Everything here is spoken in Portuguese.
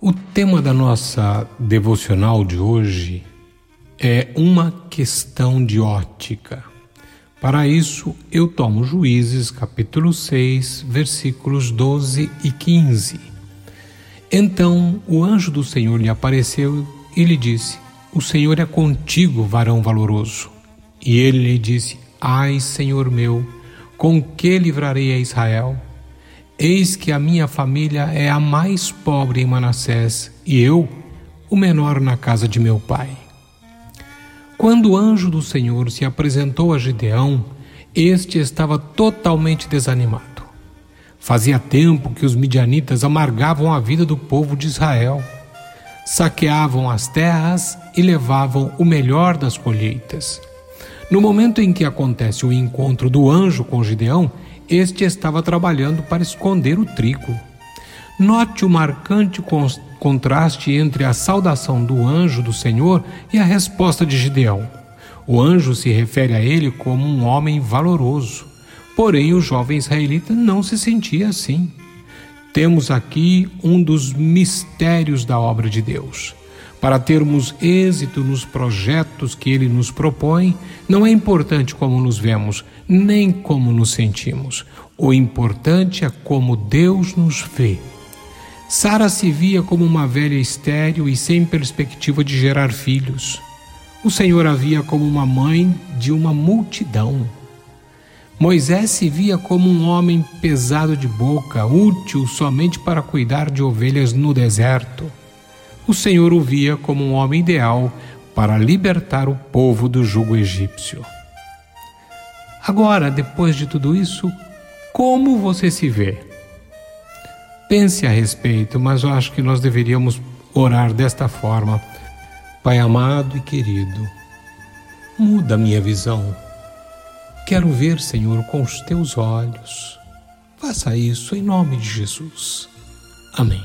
O tema da nossa devocional de hoje é uma questão de ótica. Para isso, eu tomo Juízes, capítulo 6, versículos 12 e 15. Então o anjo do Senhor lhe apareceu e lhe disse: O Senhor é contigo, varão valoroso. E ele lhe disse: Ai, Senhor meu, com que livrarei a Israel? Eis que a minha família é a mais pobre em Manassés, e eu, o menor na casa de meu pai. Quando o anjo do Senhor se apresentou a Gideão, este estava totalmente desanimado. Fazia tempo que os midianitas amargavam a vida do povo de Israel. Saqueavam as terras e levavam o melhor das colheitas. No momento em que acontece o encontro do anjo com Gideão, este estava trabalhando para esconder o trigo. Note o marcante contraste entre a saudação do anjo do Senhor e a resposta de Gideão. O anjo se refere a ele como um homem valoroso, porém o jovem israelita não se sentia assim. Temos aqui um dos mistérios da obra de Deus. Para termos êxito nos projetos que Ele nos propõe, não é importante como nos vemos, nem como nos sentimos. O importante é como Deus nos vê. Sara se via como uma velha estéril e sem perspectiva de gerar filhos. O Senhor a via como uma mãe de uma multidão. Moisés se via como um homem pesado de boca, útil somente para cuidar de ovelhas no deserto o Senhor o via como um homem ideal para libertar o povo do jugo egípcio. Agora, depois de tudo isso, como você se vê? Pense a respeito, mas eu acho que nós deveríamos orar desta forma. Pai amado e querido, muda minha visão. Quero ver, Senhor, com os teus olhos. Faça isso em nome de Jesus. Amém.